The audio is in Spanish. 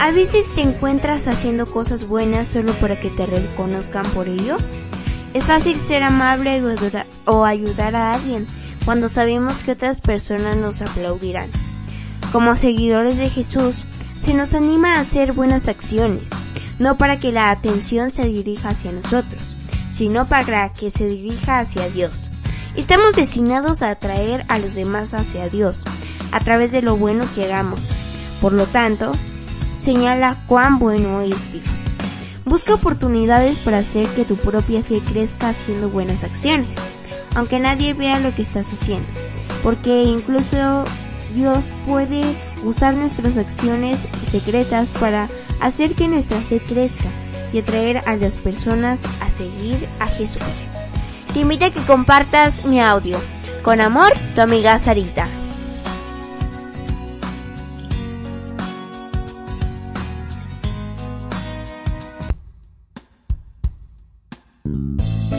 A veces te encuentras haciendo cosas buenas solo para que te reconozcan por ello. Es fácil ser amable o ayudar a alguien cuando sabemos que otras personas nos aplaudirán. Como seguidores de Jesús, se nos anima a hacer buenas acciones, no para que la atención se dirija hacia nosotros, sino para que se dirija hacia Dios. Estamos destinados a atraer a los demás hacia Dios, a través de lo bueno que hagamos. Por lo tanto, señala cuán bueno es Dios. Busca oportunidades para hacer que tu propia fe crezca haciendo buenas acciones, aunque nadie vea lo que estás haciendo, porque incluso Dios puede usar nuestras acciones secretas para hacer que nuestra fe crezca y atraer a las personas a seguir a Jesús te invito a que compartas mi audio. Con amor, tu amiga Sarita.